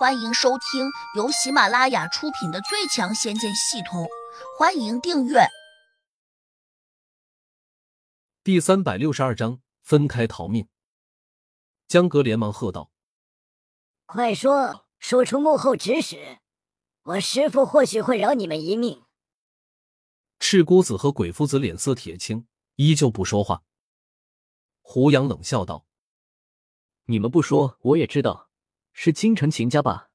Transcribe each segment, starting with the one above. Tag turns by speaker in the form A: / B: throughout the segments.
A: 欢迎收听由喜马拉雅出品的《最强仙剑系统》，欢迎订阅。
B: 第三百六十二章分开逃命。江格连忙喝道：“
C: 快说，说出幕后指使，我师傅或许会饶你们一命。”
B: 赤姑子和鬼夫子脸色铁青，依旧不说话。胡杨冷笑道：“
D: 你们不说，我也知道。”是京城秦家吧？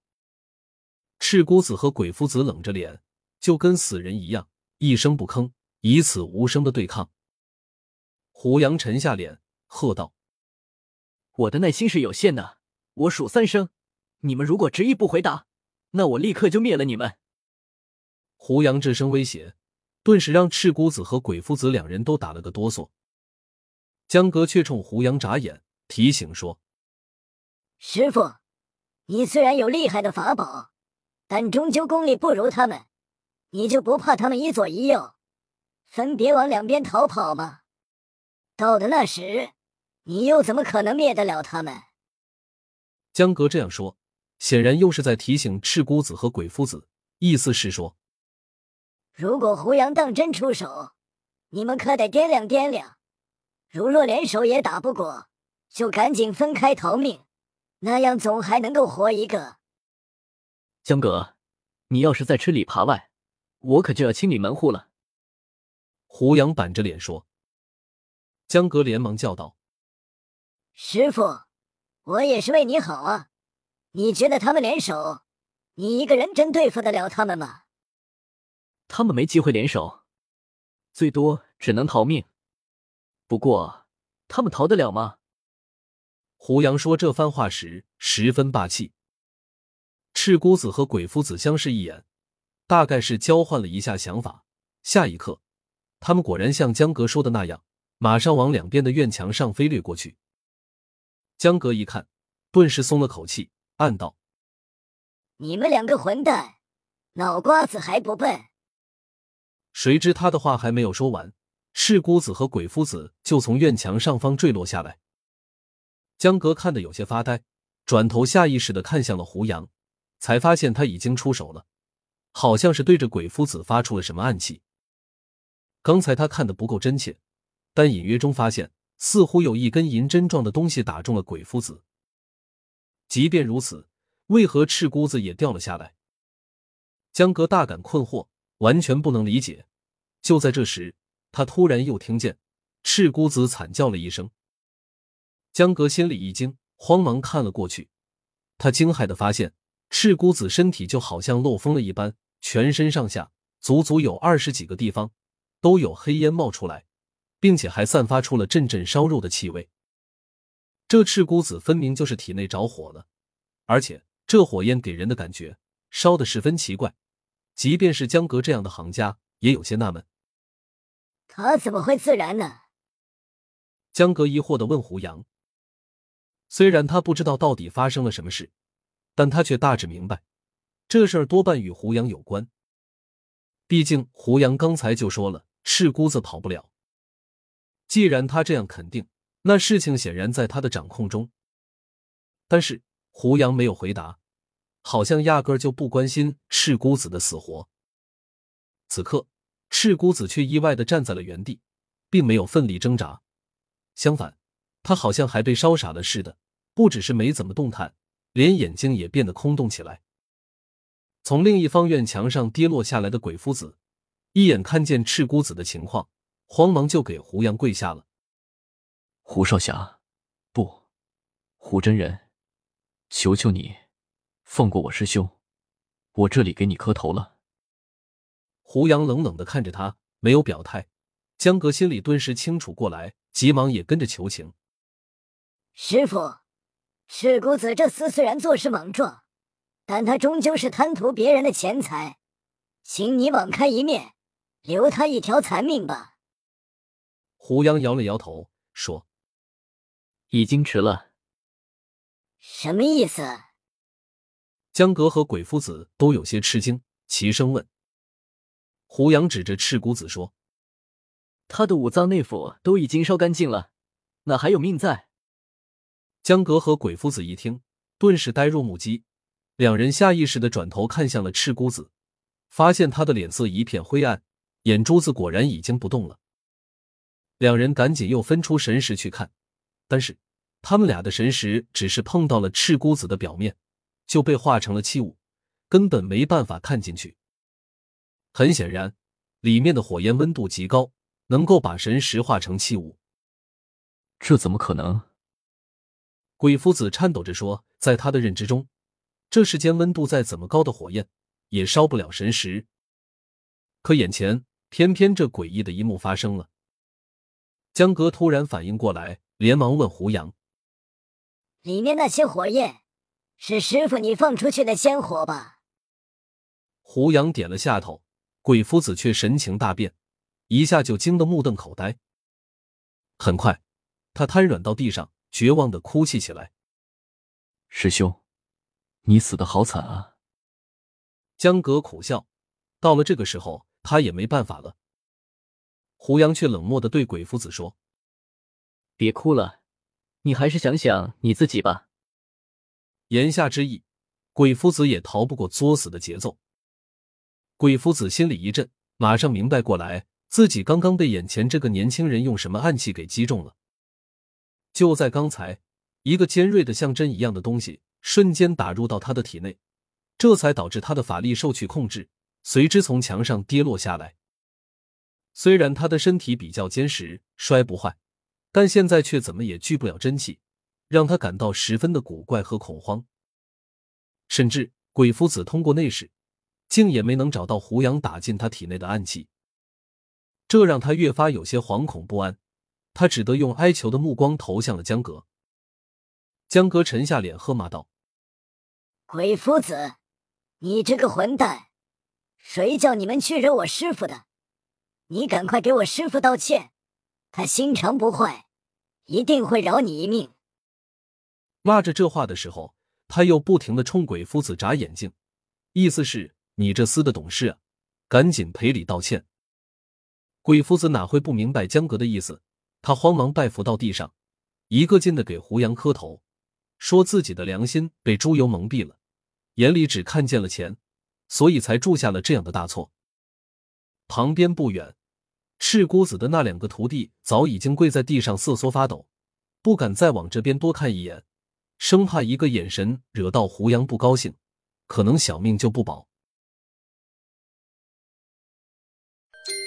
B: 赤姑子和鬼夫子冷着脸，就跟死人一样，一声不吭，以此无声的对抗。胡杨沉下脸，喝道：“
D: 我的耐心是有限的，我数三声，你们如果执意不回答，那我立刻就灭了你们。”
B: 胡杨这声威胁，顿时让赤姑子和鬼夫子两人都打了个哆嗦。江哥却冲胡杨眨眼，提醒说：“
C: 师傅。”你虽然有厉害的法宝，但终究功力不如他们，你就不怕他们一左一右，分别往两边逃跑吗？到的那时，你又怎么可能灭得了他们？
B: 江格这样说，显然又是在提醒赤姑子和鬼夫子，意思是说，
C: 如果胡杨当真出手，你们可得掂量掂量，如若联手也打不过，就赶紧分开逃命。那样总还能够活一个。
D: 江哥，你要是再吃里扒外，我可就要清理门户了。
B: 胡杨板着脸说。江哥连忙叫道：“
C: 师傅，我也是为你好啊！你觉得他们联手，你一个人真对付得了他们吗？”
D: 他们没机会联手，最多只能逃命。不过，他们逃得了吗？
B: 胡杨说这番话时十分霸气。赤姑子和鬼夫子相视一眼，大概是交换了一下想法。下一刻，他们果然像江格说的那样，马上往两边的院墙上飞掠过去。江格一看，顿时松了口气，暗道：“
C: 你们两个混蛋，脑瓜子还不笨？”
B: 谁知他的话还没有说完，赤姑子和鬼夫子就从院墙上方坠落下来。江格看得有些发呆，转头下意识的看向了胡杨，才发现他已经出手了，好像是对着鬼夫子发出了什么暗器。刚才他看的不够真切，但隐约中发现似乎有一根银针状的东西打中了鬼夫子。即便如此，为何赤姑子也掉了下来？江格大感困惑，完全不能理解。就在这时，他突然又听见赤姑子惨叫了一声。江格心里一惊，慌忙看了过去。他惊骇的发现，赤姑子身体就好像漏风了一般，全身上下足足有二十几个地方都有黑烟冒出来，并且还散发出了阵阵烧肉的气味。这赤姑子分明就是体内着火了，而且这火焰给人的感觉烧的十分奇怪。即便是江格这样的行家，也有些纳闷：
C: 他怎么会自燃呢？
B: 江格疑惑的问胡杨。虽然他不知道到底发生了什么事，但他却大致明白，这事儿多半与胡杨有关。毕竟胡杨刚才就说了，赤姑子跑不了。既然他这样肯定，那事情显然在他的掌控中。但是胡杨没有回答，好像压根就不关心赤姑子的死活。此刻，赤姑子却意外的站在了原地，并没有奋力挣扎，相反。他好像还被烧傻了似的，不只是没怎么动弹，连眼睛也变得空洞起来。从另一方院墙上跌落下来的鬼夫子，一眼看见赤姑子的情况，慌忙就给胡杨跪下了。
D: 胡少侠，不，胡真人，求求你，放过我师兄，我这里给你磕头了。
B: 胡杨冷冷的看着他，没有表态。江格心里顿时清楚过来，急忙也跟着求情。
C: 师傅，赤谷子这厮虽然做事莽撞，但他终究是贪图别人的钱财，请你网开一面，留他一条残命吧。
B: 胡杨摇了摇头，说：“
D: 已经迟了。”
C: 什么意思？
B: 江格和鬼夫子都有些吃惊，齐声问。胡杨指着赤谷子说：“
D: 他的五脏内腑都已经烧干净了，哪还有命在？”
B: 江格和鬼夫子一听，顿时呆若木鸡，两人下意识的转头看向了赤姑子，发现他的脸色一片灰暗，眼珠子果然已经不动了。两人赶紧又分出神识去看，但是他们俩的神识只是碰到了赤姑子的表面，就被化成了器物，根本没办法看进去。很显然，里面的火焰温度极高，能够把神识化成器物。
D: 这怎么可能？
B: 鬼夫子颤抖着说：“在他的认知中，这世间温度再怎么高的火焰也烧不了神石。可眼前偏偏这诡异的一幕发生了。”江哥突然反应过来，连忙问胡杨：“
C: 里面那些火焰，是师傅你放出去的仙火吧？”
B: 胡杨点了下头，鬼夫子却神情大变，一下就惊得目瞪口呆。很快，他瘫软到地上，绝望的哭泣起来：“
D: 师兄，你死的好惨啊！”
B: 江格苦笑，到了这个时候，他也没办法了。胡杨却冷漠的对鬼夫子说：“
E: 别哭了，你还是想想你自己吧。”
B: 言下之意，鬼夫子也逃不过作死的节奏。鬼夫子心里一震，马上明白过来，自己刚刚被眼前这个年轻人用什么暗器给击中了。就在刚才，一个尖锐的像针一样的东西瞬间打入到他的体内，这才导致他的法力受去控制，随之从墙上跌落下来。虽然他的身体比较坚实，摔不坏，但现在却怎么也聚不了真气，让他感到十分的古怪和恐慌。甚至鬼夫子通过内视，竟也没能找到胡杨打进他体内的暗器，这让他越发有些惶恐不安。他只得用哀求的目光投向了江阁。江阁沉下脸，喝骂道：“
C: 鬼夫子，你这个混蛋，谁叫你们去惹我师傅的？”你赶快给我师傅道歉，他心肠不坏，一定会饶你一命。
B: 骂着这话的时候，他又不停的冲鬼夫子眨眼睛，意思是你这厮的懂事啊，赶紧赔礼道歉。鬼夫子哪会不明白江阁的意思？他慌忙拜伏到地上，一个劲的给胡杨磕头，说自己的良心被猪油蒙蔽了，眼里只看见了钱，所以才铸下了这样的大错。旁边不远，赤姑子的那两个徒弟早已经跪在地上瑟缩发抖，不敢再往这边多看一眼，生怕一个眼神惹到胡杨不高兴，可能小命就不保。